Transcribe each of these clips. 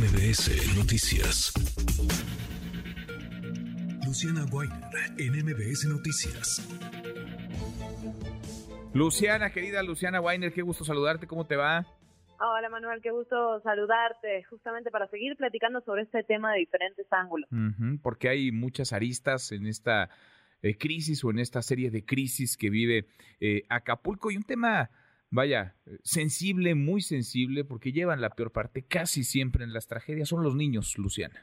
MBS Noticias. Luciana Weiner en MBS Noticias. Luciana, querida Luciana Weiner, qué gusto saludarte, ¿cómo te va? Hola Manuel, qué gusto saludarte, justamente para seguir platicando sobre este tema de diferentes ángulos. porque hay muchas aristas en esta eh, crisis o en esta serie de crisis que vive eh, Acapulco y un tema vaya, sensible, muy sensible, porque llevan la peor parte casi siempre en las tragedias, son los niños, Luciana.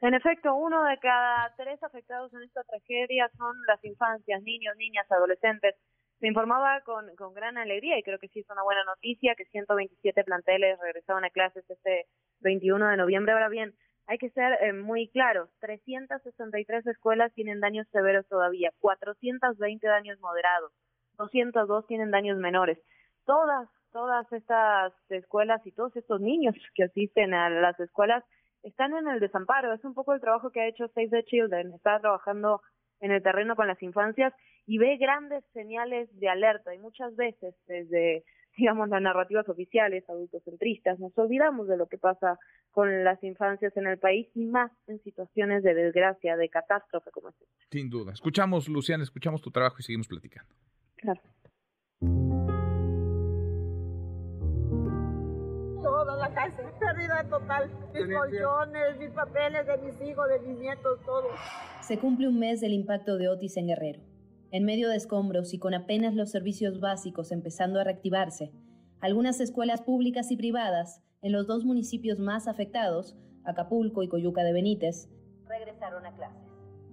En efecto, uno de cada tres afectados en esta tragedia son las infancias, niños, niñas, adolescentes. Se informaba con, con gran alegría y creo que sí es una buena noticia que 127 planteles regresaron a clases este 21 de noviembre. Ahora bien, hay que ser eh, muy claros, 363 escuelas tienen daños severos todavía, 420 daños moderados, 202 tienen daños menores todas, todas estas escuelas y todos estos niños que asisten a las escuelas están en el desamparo. Es un poco el trabajo que ha hecho Save the Children. Está trabajando en el terreno con las infancias y ve grandes señales de alerta y muchas veces desde digamos las narrativas oficiales adultocentristas nos olvidamos de lo que pasa con las infancias en el país y más en situaciones de desgracia, de catástrofe como esta. Sin duda. Escuchamos, Luciana, escuchamos tu trabajo y seguimos platicando. Claro. Pérdida total. Mis colchones, mis papeles de mis hijos, de mis nietos, todo. Se cumple un mes del impacto de Otis en Guerrero. En medio de escombros y con apenas los servicios básicos empezando a reactivarse, algunas escuelas públicas y privadas en los dos municipios más afectados, Acapulco y Coyuca de Benítez, regresaron a clases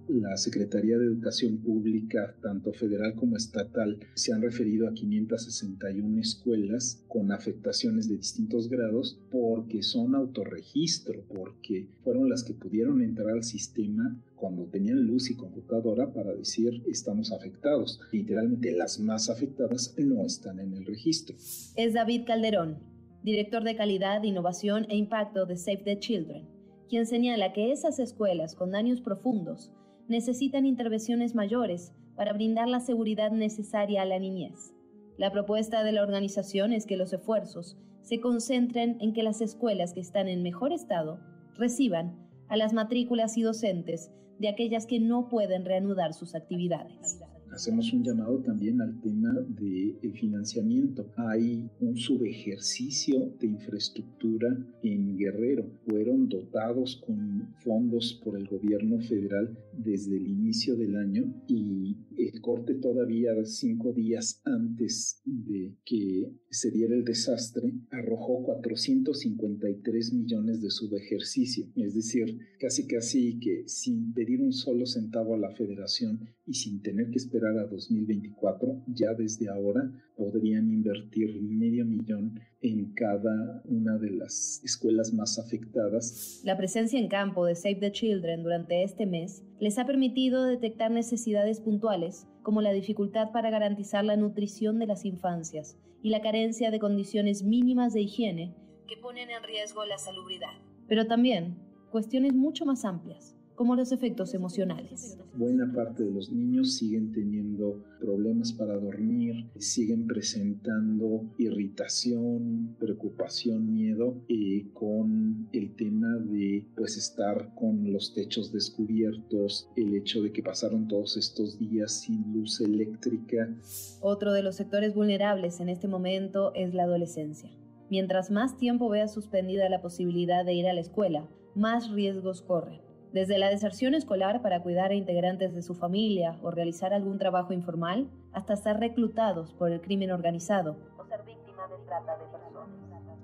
la Secretaría de Educación Pública, tanto federal como estatal, se han referido a 561 escuelas con afectaciones de distintos grados porque son autorregistro, porque fueron las que pudieron entrar al sistema cuando tenían luz y computadora para decir estamos afectados. Literalmente las más afectadas no están en el registro. Es David Calderón, director de calidad, innovación e impacto de Save the Children, quien señala que esas escuelas con daños profundos necesitan intervenciones mayores para brindar la seguridad necesaria a la niñez. La propuesta de la organización es que los esfuerzos se concentren en que las escuelas que están en mejor estado reciban a las matrículas y docentes de aquellas que no pueden reanudar sus actividades hacemos un llamado también al tema de financiamiento. Hay un subejercicio de infraestructura en Guerrero. Fueron dotados con fondos por el gobierno federal desde el inicio del año y el corte todavía cinco días antes de que se diera el desastre arrojó 453 millones de subejercicio. Es decir, casi casi que sin pedir un solo centavo a la federación y sin tener que esperar a 2024, ya desde ahora podrían invertir medio millón en cada una de las escuelas más afectadas. La presencia en campo de Save the Children durante este mes les ha permitido detectar necesidades puntuales como la dificultad para garantizar la nutrición de las infancias y la carencia de condiciones mínimas de higiene que ponen en riesgo la salubridad. Pero también cuestiones mucho más amplias como los efectos emocionales. Buena parte de los niños siguen teniendo problemas para dormir, siguen presentando irritación, preocupación, miedo y con el tema de pues estar con los techos descubiertos, el hecho de que pasaron todos estos días sin luz eléctrica. Otro de los sectores vulnerables en este momento es la adolescencia. Mientras más tiempo vea suspendida la posibilidad de ir a la escuela, más riesgos corren desde la deserción escolar para cuidar a integrantes de su familia o realizar algún trabajo informal, hasta ser reclutados por el crimen organizado o ser víctimas de trata de personas.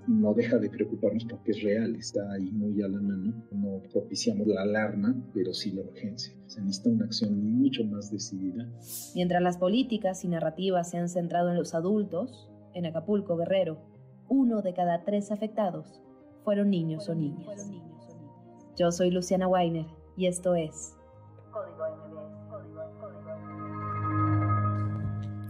No deja de preocuparnos porque es real, está ahí muy a la mano. No propiciamos la alarma, pero sí la urgencia. Se necesita una acción mucho más decidida. Mientras las políticas y narrativas se han centrado en los adultos, en Acapulco, Guerrero, uno de cada tres afectados fueron niños o niñas. Yo soy Luciana Weiner y esto es Código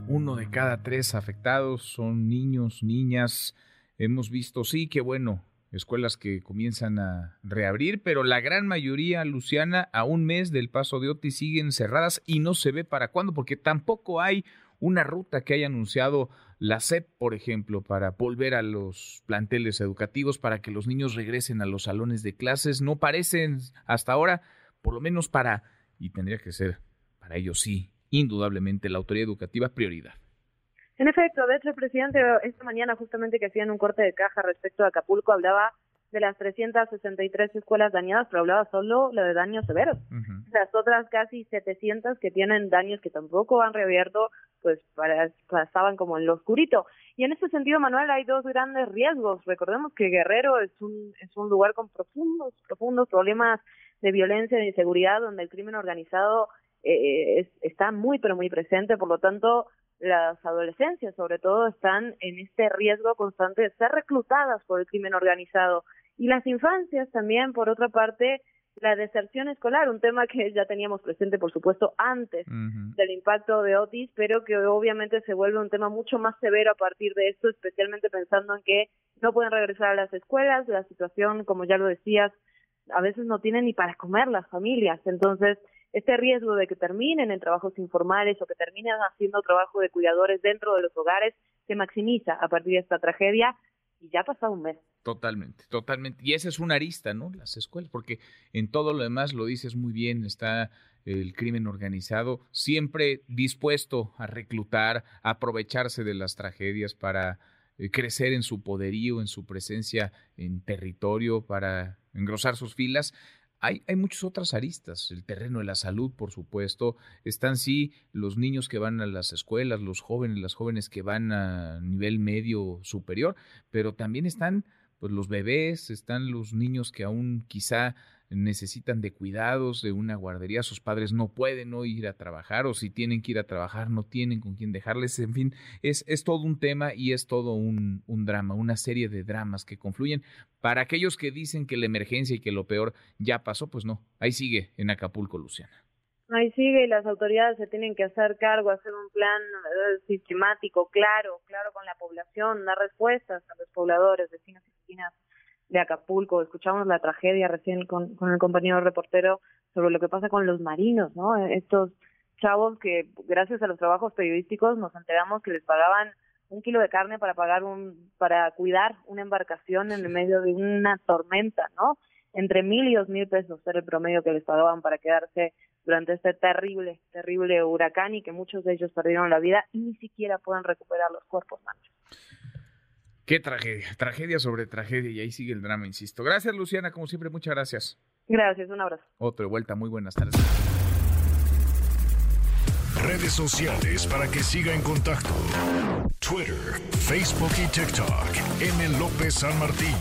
Uno de cada tres afectados son niños, niñas. Hemos visto, sí, que bueno, escuelas que comienzan a reabrir, pero la gran mayoría, Luciana, a un mes del paso de Otis siguen cerradas y no se ve para cuándo, porque tampoco hay una ruta que haya anunciado la SEP, por ejemplo, para volver a los planteles educativos, para que los niños regresen a los salones de clases. No parecen hasta ahora, por lo menos para, y tendría que ser para ellos sí, indudablemente la autoridad educativa prioridad. En efecto, de hecho el presidente esta mañana justamente que hacían un corte de caja respecto a Acapulco hablaba de las 363 escuelas dañadas, pero hablaba solo lo de daños severos. Las otras casi 700 que tienen daños que tampoco han reabierto, pues para, pasaban como en lo oscurito. Y en ese sentido, Manuel, hay dos grandes riesgos. Recordemos que Guerrero es un, es un lugar con profundos, profundos problemas de violencia e inseguridad, donde el crimen organizado eh, está muy, pero muy presente. Por lo tanto, las adolescencias, sobre todo, están en este riesgo constante de ser reclutadas por el crimen organizado. Y las infancias también, por otra parte, la deserción escolar, un tema que ya teníamos presente, por supuesto, antes del impacto de Otis, pero que obviamente se vuelve un tema mucho más severo a partir de esto, especialmente pensando en que no pueden regresar a las escuelas, la situación, como ya lo decías, a veces no tienen ni para comer las familias. Entonces, este riesgo de que terminen en trabajos informales o que terminen haciendo trabajo de cuidadores dentro de los hogares se maximiza a partir de esta tragedia y ya ha pasado un mes. Totalmente, totalmente. Y esa es una arista, ¿no? Las escuelas, porque en todo lo demás lo dices muy bien, está el crimen organizado siempre dispuesto a reclutar, a aprovecharse de las tragedias para eh, crecer en su poderío, en su presencia en territorio, para engrosar sus filas. Hay, hay, muchas otras aristas, el terreno de la salud, por supuesto, están sí los niños que van a las escuelas, los jóvenes, las jóvenes que van a nivel medio superior, pero también están pues los bebés, están los niños que aún quizá necesitan de cuidados, de una guardería, sus padres no pueden ir a trabajar o si tienen que ir a trabajar no tienen con quién dejarles, en fin, es, es todo un tema y es todo un, un drama, una serie de dramas que confluyen. Para aquellos que dicen que la emergencia y que lo peor ya pasó, pues no, ahí sigue en Acapulco, Luciana. Ahí sigue y las autoridades se tienen que hacer cargo, hacer un plan eh, sistemático, claro, claro con la población, dar respuestas a los pobladores, vecinos y vecinas de Acapulco. Escuchamos la tragedia recién con, con el compañero reportero sobre lo que pasa con los marinos, ¿no? Estos chavos que gracias a los trabajos periodísticos nos enteramos que les pagaban un kilo de carne para pagar un para cuidar una embarcación en el medio de una tormenta, ¿no? Entre mil y dos mil pesos era el promedio que les pagaban para quedarse durante este terrible, terrible huracán y que muchos de ellos perdieron la vida y ni siquiera pueden recuperar los cuerpos, Nacho. Qué tragedia, tragedia sobre tragedia y ahí sigue el drama, insisto. Gracias, Luciana, como siempre, muchas gracias. Gracias, un abrazo. Otro de vuelta, muy buenas tardes. Redes sociales para que siga en contacto: Twitter, Facebook y TikTok. M. López San Martín.